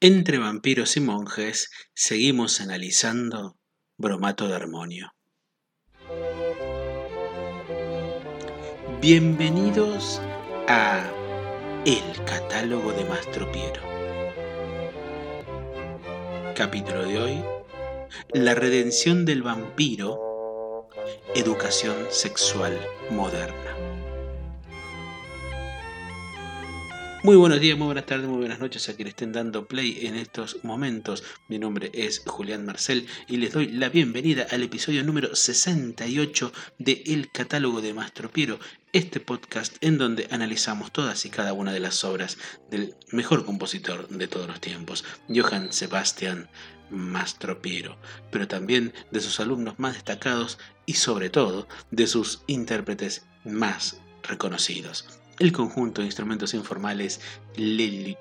Entre vampiros y monjes seguimos analizando Bromato de Armonio. Bienvenidos a El catálogo de Mastro Piero. Capítulo de hoy: La redención del vampiro, educación sexual moderna. Muy buenos días, muy buenas tardes, muy buenas noches a quienes estén dando play en estos momentos. Mi nombre es Julián Marcel y les doy la bienvenida al episodio número 68 de El Catálogo de Mastro Piero, este podcast en donde analizamos todas y cada una de las obras del mejor compositor de todos los tiempos, Johann Sebastian Mastro Piero, pero también de sus alumnos más destacados y sobre todo de sus intérpretes más reconocidos el conjunto de instrumentos informales Le.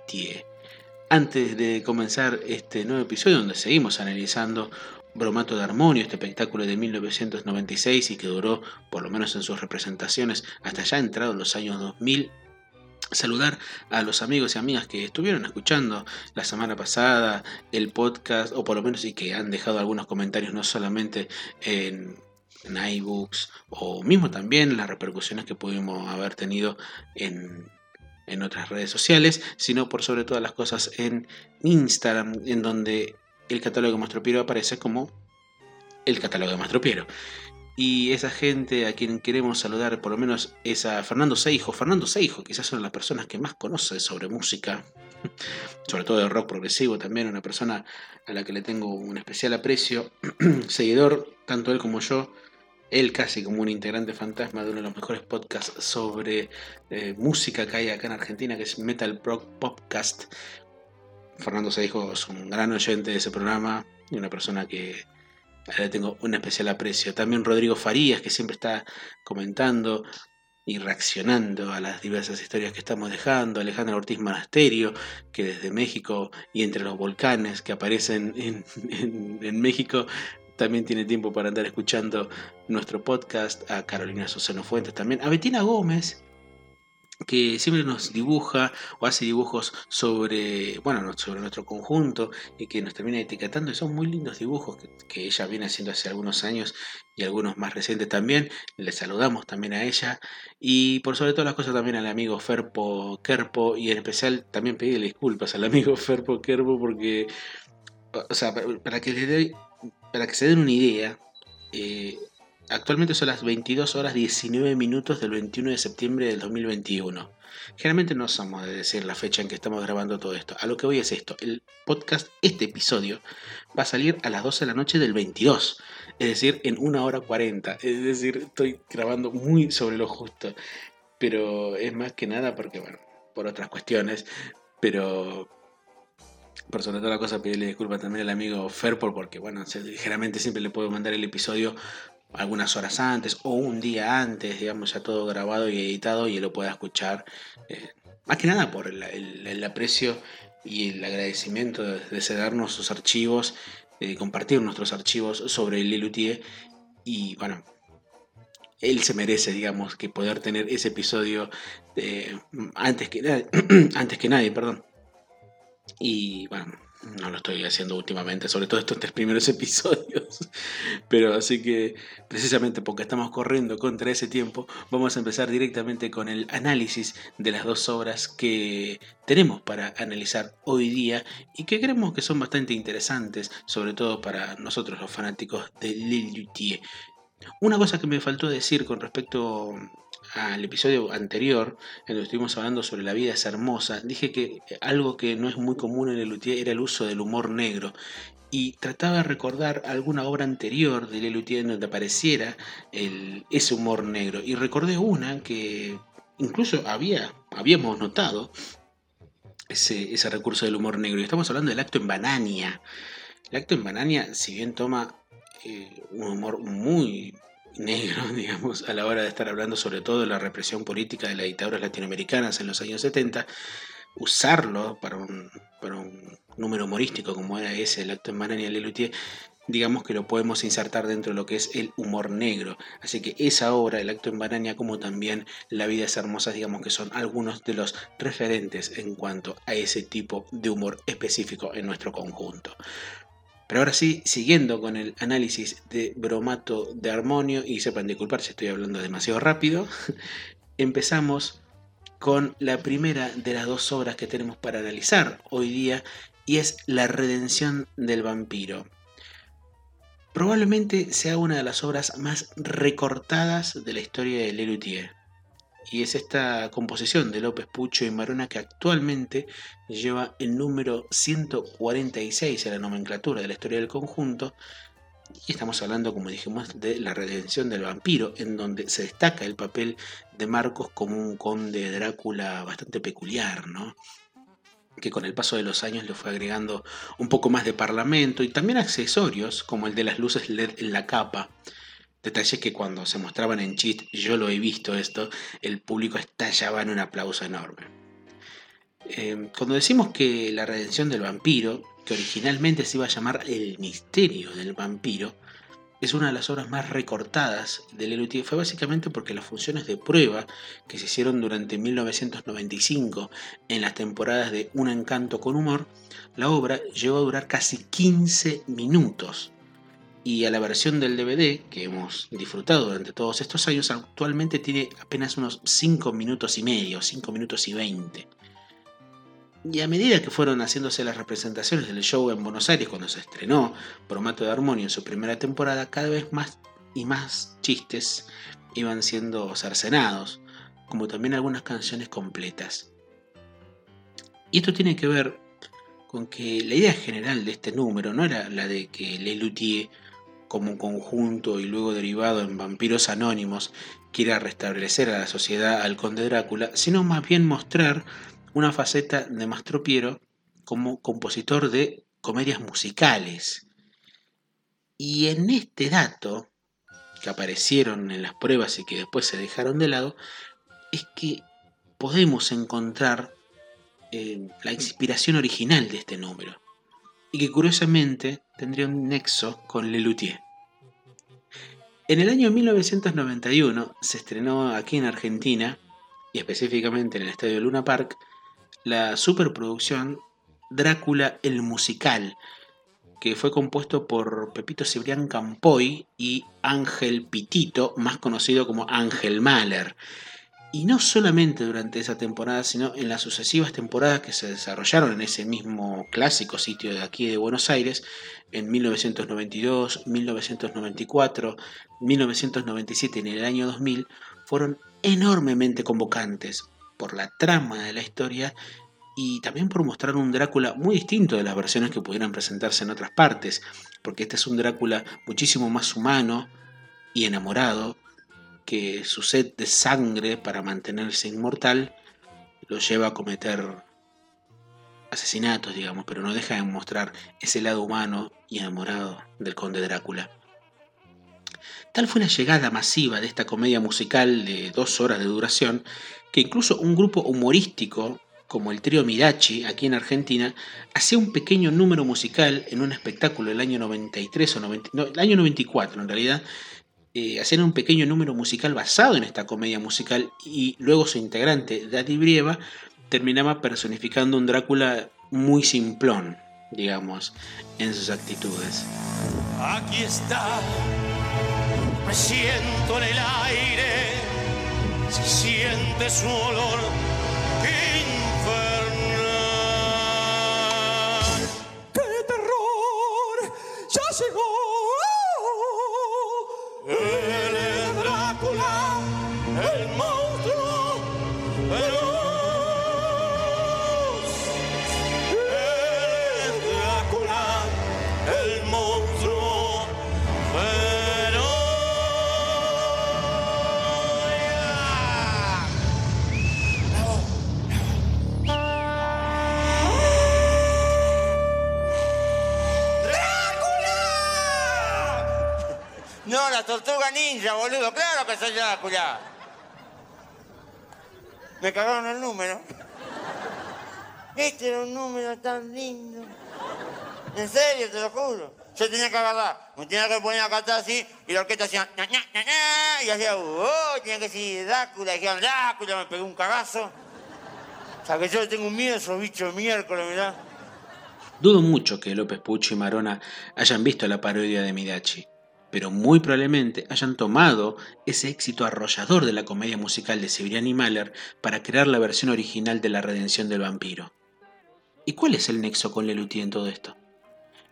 Antes de comenzar este nuevo episodio donde seguimos analizando Bromato de Armonio, este espectáculo de 1996 y que duró, por lo menos en sus representaciones, hasta ya entrado los años 2000, saludar a los amigos y amigas que estuvieron escuchando la semana pasada el podcast, o por lo menos y que han dejado algunos comentarios no solamente en en iBooks o mismo también las repercusiones que pudimos haber tenido en, en otras redes sociales, sino por sobre todas las cosas en Instagram, en donde el catálogo de Mastro Piero aparece como el catálogo de Mastro Piero. Y esa gente a quien queremos saludar, por lo menos es a Fernando Seijo. Fernando Seijo, quizás son las personas que más conoce sobre música, sobre todo de rock progresivo también, una persona a la que le tengo un especial aprecio, seguidor, tanto él como yo, él casi como un integrante fantasma de uno de los mejores podcasts sobre eh, música que hay acá en Argentina, que es Metal Podcast. Fernando se dijo, es un gran oyente de ese programa y una persona que le tengo un especial aprecio. También Rodrigo Farías, que siempre está comentando y reaccionando a las diversas historias que estamos dejando. Alejandro Ortiz Monasterio, que desde México y entre los volcanes que aparecen en México también tiene tiempo para andar escuchando nuestro podcast, a Carolina Susano Fuentes también, a Betina Gómez, que siempre nos dibuja o hace dibujos sobre, bueno, sobre nuestro conjunto y que nos termina etiquetando. Y son muy lindos dibujos que, ella viene haciendo hace algunos años y algunos más recientes también. Le saludamos también a ella y por sobre todas las cosas también al amigo Ferpo Kerpo y en especial también pedirle disculpas al amigo Ferpo Kerpo porque, o sea, para que le dé para que se den una idea, eh, actualmente son las 22 horas 19 minutos del 21 de septiembre del 2021. Generalmente no somos de decir la fecha en que estamos grabando todo esto. A lo que voy es esto. El podcast, este episodio, va a salir a las 12 de la noche del 22. Es decir, en una hora 40. Es decir, estoy grabando muy sobre lo justo. Pero es más que nada porque, bueno, por otras cuestiones. Pero por sobre toda la cosa, pedirle disculpas también al amigo Ferpor, porque bueno, ligeramente siempre le puedo mandar el episodio algunas horas antes o un día antes, digamos, ya todo grabado y editado y él lo pueda escuchar. Eh, más que nada por el, aprecio y el agradecimiento de, cedernos sus archivos, de compartir nuestros archivos sobre el Lelutier y bueno, él se merece, digamos, que poder tener ese episodio antes, que, antes que nadie, perdón. Y bueno, no lo estoy haciendo últimamente, sobre todo estos tres primeros episodios. Pero así que precisamente porque estamos corriendo contra ese tiempo, vamos a empezar directamente con el análisis de las dos obras que tenemos para analizar hoy día y que creemos que son bastante interesantes, sobre todo para nosotros los fanáticos de Lille Una cosa que me faltó decir con respecto al episodio anterior, en donde estuvimos hablando sobre la vida es hermosa, dije que algo que no es muy común en el Luthier era el uso del humor negro. Y trataba de recordar alguna obra anterior de Lelutier en donde apareciera ese humor negro. Y recordé una que incluso había, habíamos notado ese, ese recurso del humor negro. Y estamos hablando del acto en Banania. El acto en Banania, si bien toma eh, un humor muy, negro, digamos, a la hora de estar hablando sobre todo de la represión política de las dictaduras latinoamericanas en los años 70, usarlo para un, para un número humorístico como era ese, el acto en Banania Lelutier, digamos que lo podemos insertar dentro de lo que es el humor negro. Así que esa obra, El acto en Baraña, como también La vida es hermosa, digamos que son algunos de los referentes en cuanto a ese tipo de humor específico en nuestro conjunto. Pero ahora sí, siguiendo con el análisis de bromato de armonio, y sepan disculpar si estoy hablando demasiado rápido, empezamos con la primera de las dos obras que tenemos para analizar hoy día, y es La redención del vampiro. Probablemente sea una de las obras más recortadas de la historia de Lelutier y es esta composición de López Pucho y Marona que actualmente lleva el número 146 en la nomenclatura de la historia del conjunto. Y estamos hablando, como dijimos, de la redención del vampiro, en donde se destaca el papel de Marcos como un conde Drácula bastante peculiar, ¿no? que con el paso de los años le fue agregando un poco más de parlamento y también accesorios, como el de las luces LED en la capa, Detalles que cuando se mostraban en cheat, yo lo he visto esto, el público estallaba en un aplauso enorme. Em, cuando decimos que la redención del vampiro, que originalmente se iba a llamar El misterio del vampiro, es una de las obras más recortadas del Lelutier fue básicamente porque las funciones de prueba que se hicieron durante 1995 en las temporadas de Un encanto con humor, la obra llegó a durar casi 15 minutos y a la versión del DVD que hemos disfrutado durante todos estos años actualmente tiene apenas unos 5 minutos y medio, 5 minutos y 20. Y a medida que fueron haciéndose las representaciones del show en Buenos Aires cuando se estrenó Promato de Armonio en su primera temporada, cada vez más y más chistes iban siendo cercenados, como también algunas canciones completas. Y esto tiene que ver con que la idea general de este número no era la de que Lelutier como conjunto y luego derivado en vampiros anónimos quiera restablecer a la sociedad al conde Drácula, sino más bien mostrar una faceta de Mastropiero como compositor de comedias musicales. Y en este dato, que aparecieron en las pruebas y que después se dejaron de lado, es que podemos encontrar eh, la inspiración original de este número y que curiosamente tendría un nexo con Lelutier. En el año 1991 se estrenó aquí en Argentina, y específicamente en el Estadio Luna Park, la superproducción Drácula el Musical, que fue compuesto por Pepito Cibrián Campoy y Ángel Pitito, más conocido como Ángel Mahler. Y no solamente durante esa temporada, sino en las sucesivas temporadas que se desarrollaron en ese mismo clásico sitio de aquí de Buenos Aires, en 1992, 1994, 1997 y en el año 2000, fueron enormemente convocantes por la trama de la historia y también por mostrar un Drácula muy distinto de las versiones que pudieran presentarse en otras partes, porque este es un Drácula muchísimo más humano y enamorado, que su sed de sangre para mantenerse inmortal lo lleva a cometer asesinatos, digamos, pero no deja de mostrar ese lado humano y enamorado del conde Drácula. Tal fue la llegada masiva de esta comedia musical de dos horas de duración que incluso un grupo humorístico como el trío Mirachi aquí en Argentina hacía un pequeño número musical en un espectáculo del año 93 o 90, no, el año 94 en realidad eh, hacer un pequeño número musical basado en esta comedia musical y luego su integrante, Daddy Brieva, terminaba personificando un Drácula muy simplón, digamos, en sus actitudes. Aquí está, me siento en el aire, se siente su olor infernal. ¡Qué terror! ¡Ya llegó! El tortuga ninja, boludo. Claro que soy Drácula. Me cagaron el número. Este era un número tan lindo. En serio, te lo juro. Yo tenía que agarrar, me tenía que poner acá atrás así, y la orquesta hacía, ña, ña, ña, ña, y hacía, oh, tenía que decir Drácula, y dijeron, Drácula, me pegó un cagazo. O sea, que yo tengo miedo a esos bichos de miércoles, mirá. Dudo mucho que López Pucho y Marona hayan visto la parodia de Midachi, pero muy probablemente hayan tomado ese éxito arrollador de la comedia musical de Cibrián y Mahler para crear la versión original de La Redención del Vampiro. ¿Y cuál es el nexo con Lelutier en todo esto?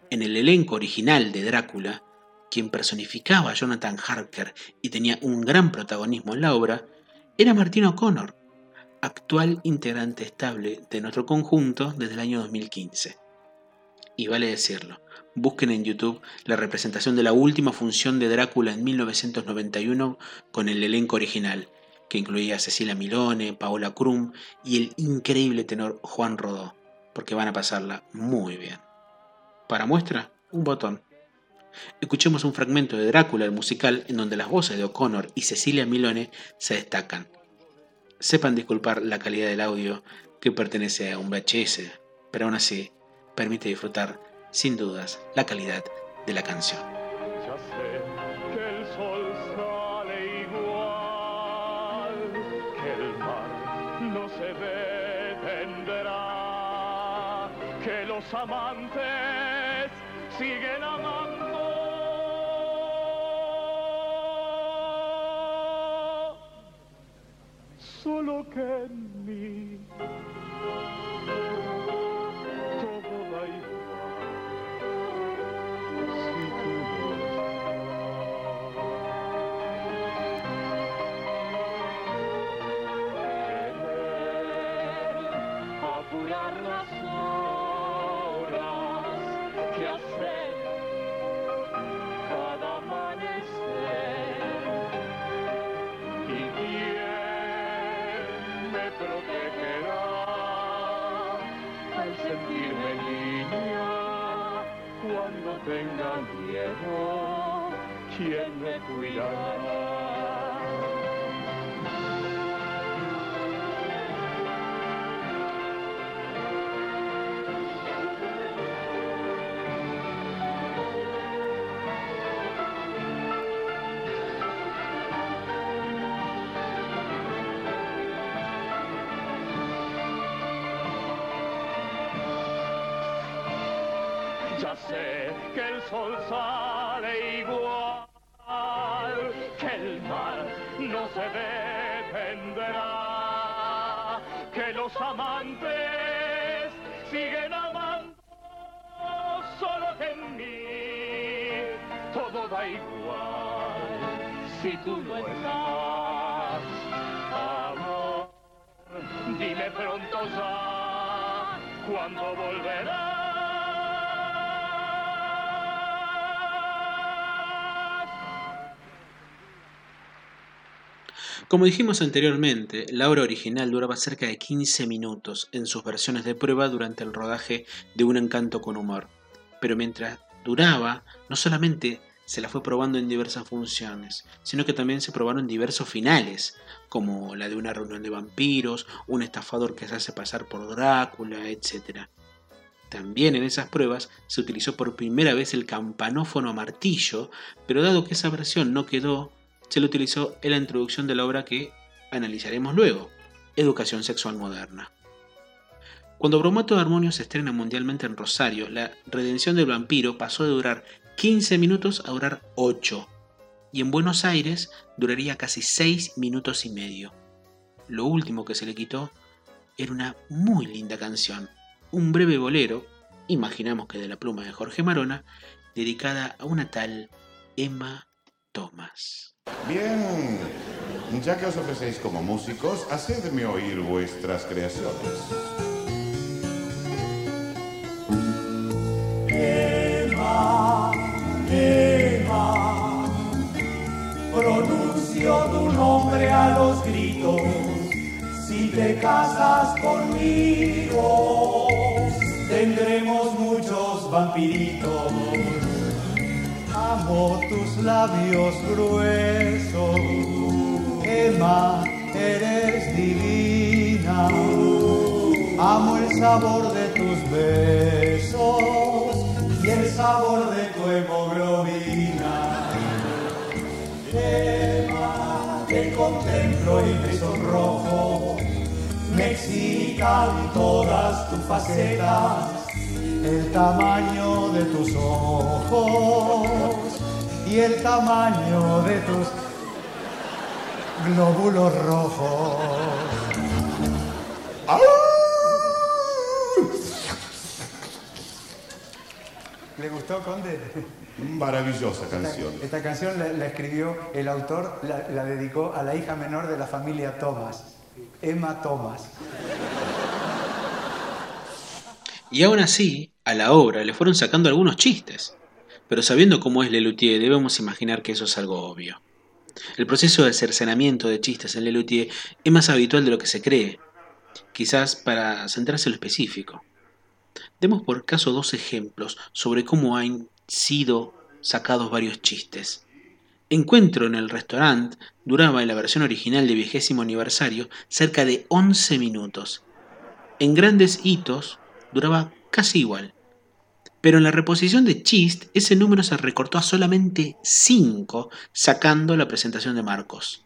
En el elenco original de Drácula, quien personificaba a Jonathan Harker y tenía un gran protagonismo en la obra, era Martin O'Connor, actual integrante estable de nuestro conjunto desde el año 2015. Y vale decirlo, busquen en YouTube la representación de la última función de Drácula en 1991 con el elenco original, que incluía a Cecilia Milone, Paola Krum y el increíble tenor Juan Rodó, porque van a pasarla muy bien. Para muestra, un botón. Escuchemos un fragmento de Drácula, el musical, en donde las voces de O'Connor y Cecilia Milone se destacan. Sepan disculpar la calidad del audio que pertenece a un VHS, pero aún así permite disfrutar, sin dudas, la calidad de la canción. Ya sé que el sol sale igual, que el mar no se detendrá, que los amantes siguen amando. Sé que el sol sale igual, que el mar no se detendrá, que los amantes siguen amando, solo que en mí todo da igual si tú no estás, amor. Dime pronto ya cuándo volverás. Como dijimos anteriormente, la obra original duraba cerca de 15 minutos en sus versiones de prueba durante el rodaje de Un encanto con humor. Pero mientras duraba, no solamente se la fue probando en diversas funciones, sino que también se probaron diversos finales, como la de una reunión de vampiros, un estafador que se hace pasar por Drácula, etc. También en esas pruebas se utilizó por primera vez el campanófono a martillo, pero dado que esa versión no quedó, se lo utilizó en la introducción de la obra que analizaremos luego, Educación Sexual Moderna. Cuando Bromato de Armonio se estrena mundialmente en Rosario, la redención del vampiro pasó de durar 15 minutos a durar 8, y en Buenos Aires duraría casi 6 minutos y medio. Lo último que se le quitó era una muy linda canción, un breve bolero, imaginamos que de la pluma de Jorge Marona, dedicada a una tal Emma Thomas. Bien, ya que os ofrecéis como músicos, hacedme oír vuestras creaciones. Ema, Ema, pronuncio tu nombre a los gritos, si te casas conmigo, tendremos muchos vampiritos amo tus labios gruesos. Emma, eres divina. Amo el sabor de tus besos y el sabor de tu hemoglobina. Emma, te contemplo y me sonrojo. Me excitan todas tus facetas el tamaño de tus ojos y el tamaño de tus glóbulos rojos. ¿Le gustó, Conde? Maravillosa canción. Esta, esta canción la, la escribió el autor, la, la dedicó a la hija menor de la familia Thomas, Emma Thomas. Y aún así, a la obra le fueron sacando algunos chistes. Pero sabiendo cómo es Lelutier, debemos imaginar que eso es algo obvio. El proceso de cercenamiento de chistes en Lelutier es más habitual de lo que se cree, quizás para centrarse en lo específico. Demos por caso dos ejemplos sobre cómo han sido sacados varios chistes. Encuentro en el restaurante duraba en la versión original de vigésimo aniversario cerca de 11 minutos. En grandes hitos duraba casi igual. Pero en la reposición de Chist ese número se recortó a solamente 5 sacando la presentación de Marcos.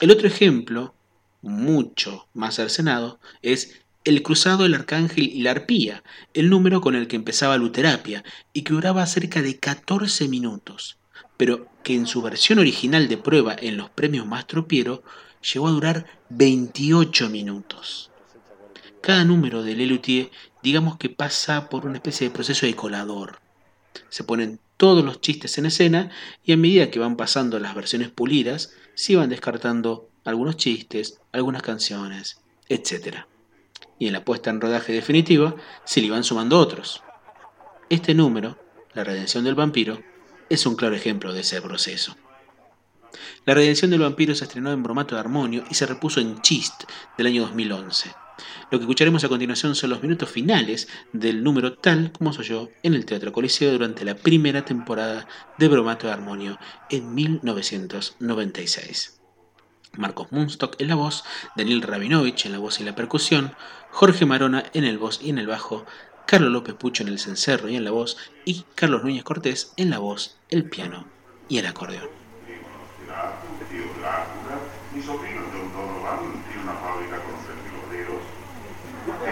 El otro ejemplo, mucho más cercenado, es El cruzado del arcángel y la arpía, el número con el que empezaba Luterapia y que duraba cerca de 14 minutos, pero que en su versión original de prueba en los premios Mastro Piero llegó a durar 28 minutos. Cada número de Lelutier digamos que pasa por una especie de proceso de colador. Se ponen todos los chistes en escena y a medida que van pasando las versiones pulidas, se van descartando algunos chistes, algunas canciones, etc. Y en la puesta en rodaje definitiva se le van sumando otros. Este número, La redención del vampiro, es un claro ejemplo de ese proceso. La redención del vampiro se estrenó en Bromato de Armonio y se repuso en Chist del año 2011. Lo que escucharemos a continuación son los minutos finales del número tal como se oyó en el Teatro Coliseo durante la primera temporada de Bromato de Armonio en 1996. Marcos Munstock en la voz, Daniel Rabinovich en la voz y la percusión, Jorge Marona en el voz y en el bajo, Carlos López Pucho en el cencerro y en la voz, y Carlos Núñez Cortés en la voz, el piano y el acordeón.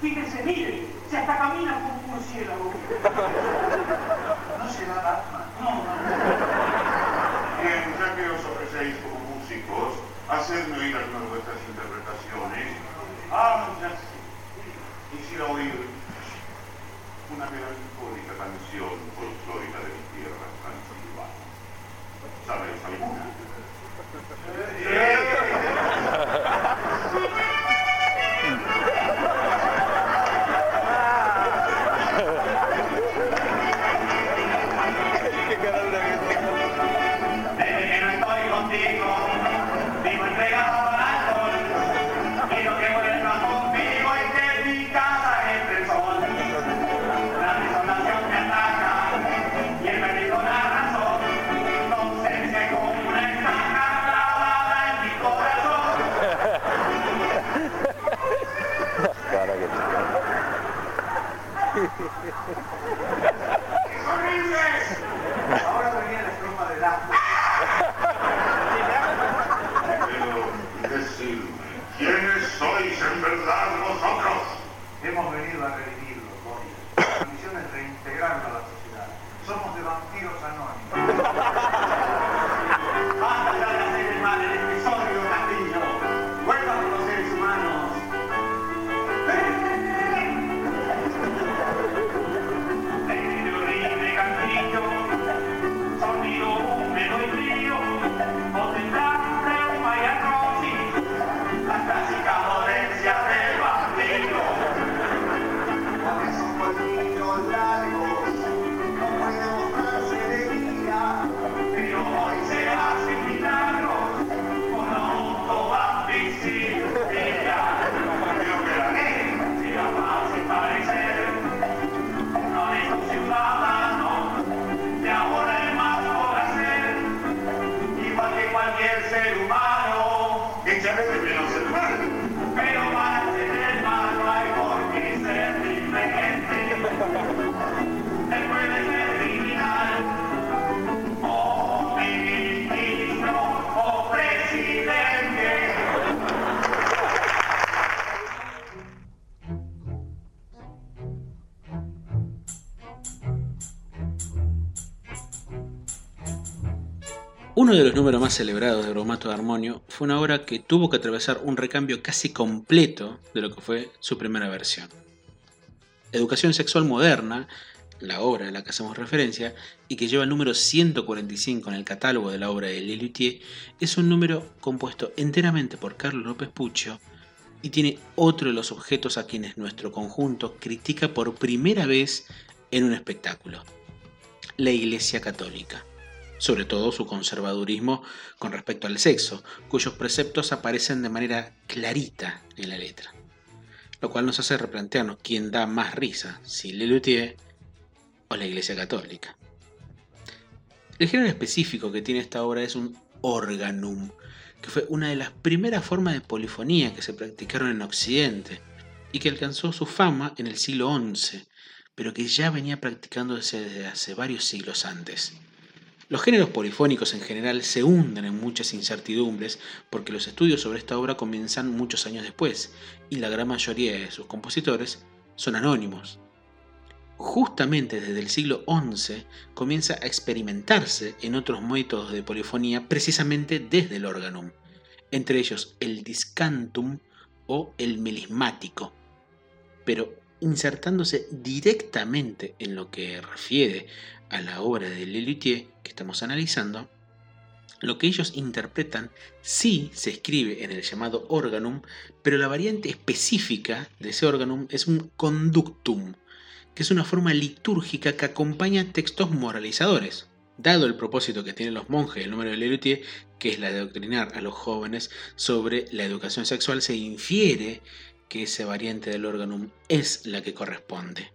Fíjense, miren, se hasta camina como un murciélago. No se da el alma. No, no. Bien, ya que os ofrecéis como músicos, hacedme oír algunas ser humano, que a veces que Uno de los números más celebrados de Bromato de Armonio fue una obra que tuvo que atravesar un recambio casi completo de lo que fue su primera versión. Educación Sexual Moderna, la obra a la que hacemos referencia, y que lleva el número 145 en el catálogo de la obra de Lelutier, es un número compuesto enteramente por Carlos López Puccio y tiene otro de los objetos a quienes nuestro conjunto critica por primera vez en un espectáculo, la Iglesia Católica sobre todo su conservadurismo con respecto al sexo, cuyos preceptos aparecen de manera clarita en la letra. Lo cual nos hace replantearnos quién da más risa, si Lelutier o la Iglesia Católica. El género específico que tiene esta obra es un organum, que fue una de las primeras formas de polifonía que se practicaron en Occidente y que alcanzó su fama en el siglo XI, pero que ya venía practicándose desde hace varios siglos antes. Los géneros polifónicos en general se hunden en muchas incertidumbres porque los estudios sobre esta obra comienzan muchos años después y la gran mayoría de sus compositores son anónimos. Justamente desde el siglo XI comienza a experimentarse en otros métodos de polifonía precisamente desde el organum, entre ellos el discantum o el melismático, pero insertándose directamente en lo que refiere a la obra de Lelutier que estamos analizando, lo que ellos interpretan sí se escribe en el llamado organum, pero la variante específica de ese organum es un conductum, que es una forma litúrgica que acompaña textos moralizadores. Dado el propósito que tienen los monjes del número de Lelutier, que es la de adoctrinar a los jóvenes sobre la educación sexual, se infiere que esa variante del organum es la que corresponde.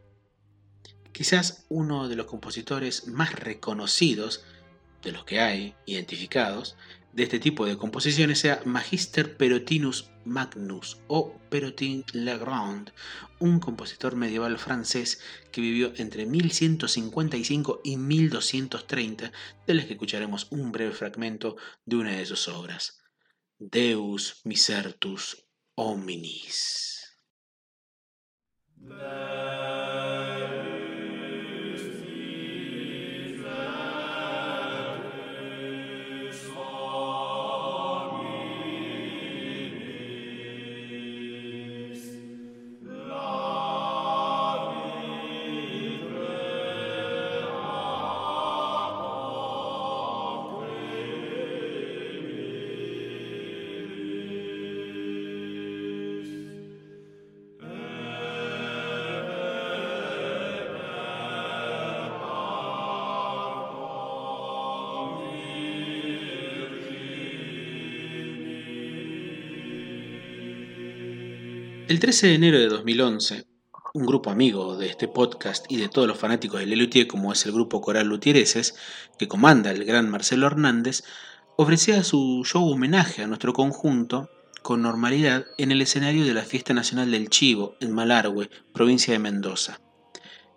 Quizás uno de los compositores más reconocidos, de los que hay identificados, de este tipo de composiciones sea Magister Perotinus Magnus o Perotin Legrand, un compositor medieval francés que vivió entre 1155 y 1230, de las que escucharemos un breve fragmento de una de sus obras, Deus Misertus Hominis. El 13 de enero de 2011, un grupo amigo de este podcast y de todos los fanáticos de Lelutier, como es el grupo Coral Lutiereses, que comanda el gran Marcelo Hernández, ofrecía su show homenaje a nuestro conjunto con normalidad en el escenario de la Fiesta Nacional del Chivo, en Malargüe, provincia de Mendoza.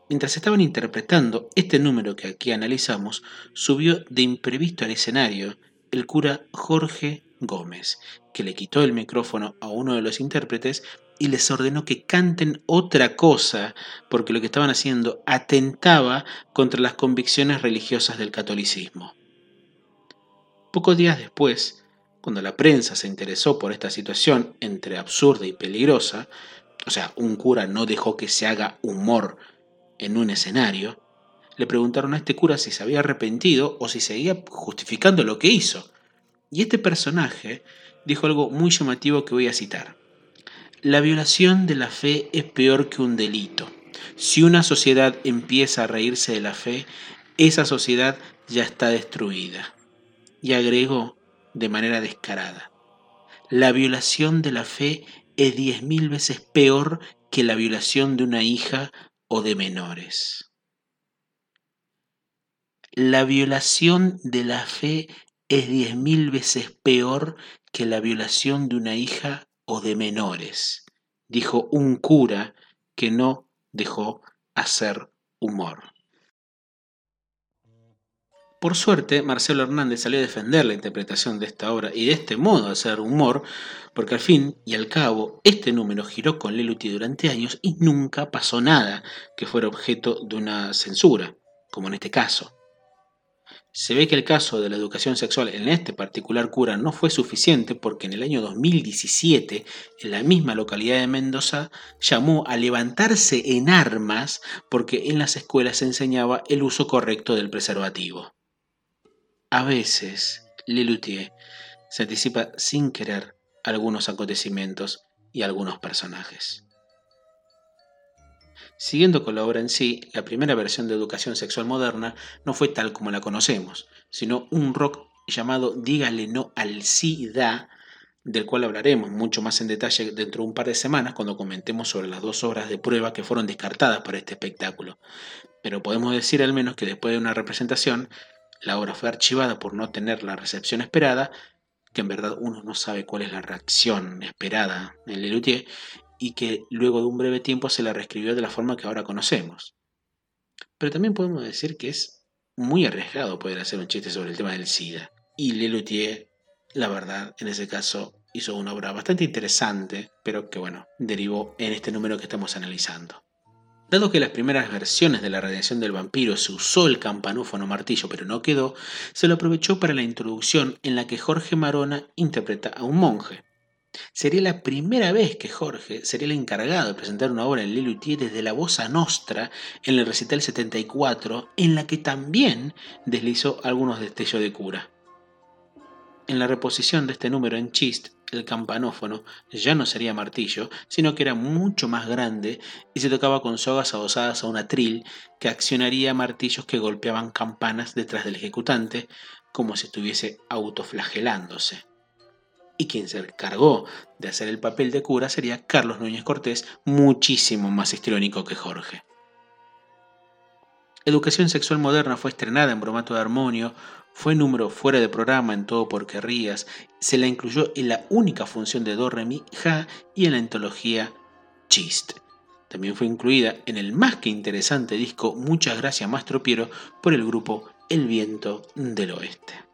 Mientras estaban interpretando este número que aquí analizamos, subió de imprevisto al escenario el cura Jorge Gómez, que le quitó el micrófono a uno de los intérpretes y les ordenó que canten otra cosa, porque lo que estaban haciendo atentaba contra las convicciones religiosas del catolicismo. Pocos días después, cuando la prensa se interesó por esta situación entre absurda y peligrosa, o sea, un cura no dejó que se haga humor en un escenario, le preguntaron a este cura si se había arrepentido o si seguía justificando lo que hizo. Y este personaje dijo algo muy llamativo que voy a citar. La violación de la fe es peor que un delito. Si una sociedad empieza a reírse de la fe, esa sociedad ya está destruida. Y agregó de manera descarada, la violación de la fe es diez mil veces peor que la violación de una hija o de menores. La violación de la fe es diez mil veces peor que la violación de una hija o de menores, dijo un cura que no dejó hacer humor. Por suerte, Marcelo Hernández salió a defender la interpretación de esta obra y de este modo hacer humor, porque al fin y al cabo este número giró con Leluti durante años y nunca pasó nada que fuera objeto de una censura, como en este caso. Se ve que el caso de la educación sexual en este particular cura no fue suficiente porque en el año 2017, en la misma localidad de Mendoza, llamó a levantarse en armas porque en las escuelas se enseñaba el uso correcto del preservativo. A veces, Lelutier se anticipa sin querer algunos acontecimientos y algunos personajes. Siguiendo con la obra en sí, la primera versión de educación sexual moderna no fue tal como la conocemos, sino un rock llamado Dígale no al SIDA, del cual hablaremos mucho más en detalle dentro de un par de semanas cuando comentemos sobre las dos obras de prueba que fueron descartadas para este espectáculo. Pero podemos decir al menos que después de una representación, la obra fue archivada por no tener la recepción esperada, que en verdad uno no sabe cuál es la reacción esperada en Lelutier, y que luego de un breve tiempo se la reescribió de la forma que ahora conocemos. Pero también podemos decir que es muy arriesgado poder hacer un chiste sobre el tema del SIDA. Y Lelutier, la verdad, en ese caso hizo una obra bastante interesante, pero que bueno, derivó en este número que estamos analizando. Dado que las primeras versiones de la redención del vampiro se usó el campanófono martillo pero no quedó, se lo aprovechó para la introducción en la que Jorge Marona interpreta a un monje. Sería la primera vez que Jorge sería el encargado de presentar una obra en Lelutier desde la voz a Nostra en el recital 74, en la que también deslizó algunos destellos de cura. En la reposición de este número en Chist, el campanófono ya no sería martillo, sino que era mucho más grande y se tocaba con sogas adosadas a un atril que accionaría martillos que golpeaban campanas detrás del ejecutante, como si estuviese autoflagelándose y quien se encargó de hacer el papel de cura sería Carlos Núñez Cortés, muchísimo más histriónico que Jorge. Educación Sexual Moderna fue estrenada en Bromato de Armonio, fue número fuera de programa en Todo por Rías, se la incluyó en la única función de Do, Re, Mi, Ja y en la antología Chist. También fue incluida en el más que interesante disco Muchas Gracias Mastro Piero por el grupo El Viento del Oeste.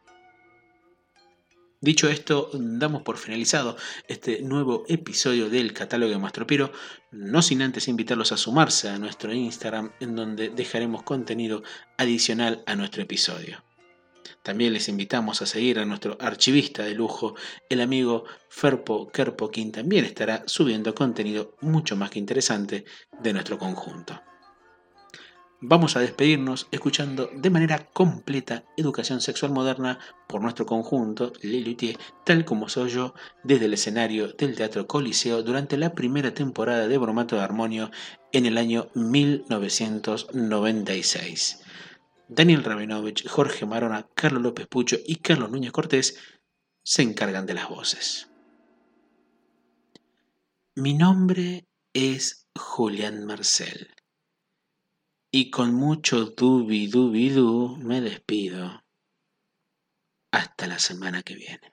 Dicho esto, damos por finalizado este nuevo episodio del catálogo de Mastropiero, no sin antes invitarlos a sumarse a nuestro Instagram en donde dejaremos contenido adicional a nuestro episodio. También les invitamos a seguir a nuestro archivista de lujo, el amigo Ferpo Kerpo, quien también estará subiendo contenido mucho más que interesante de nuestro conjunto. Vamos a despedirnos escuchando de manera completa Educación Sexual Moderna por nuestro conjunto, Lelutier, tal como soy yo, desde el escenario del Teatro Coliseo durante la primera temporada de Bromato de Armonio en el año 1996. Daniel Rabinovich, Jorge Marona, Carlos López Pucho y Carlos Núñez Cortés se encargan de las voces. Mi nombre es Julián Marcel y con mucho dubi dubi du me despido. Hasta la semana que viene.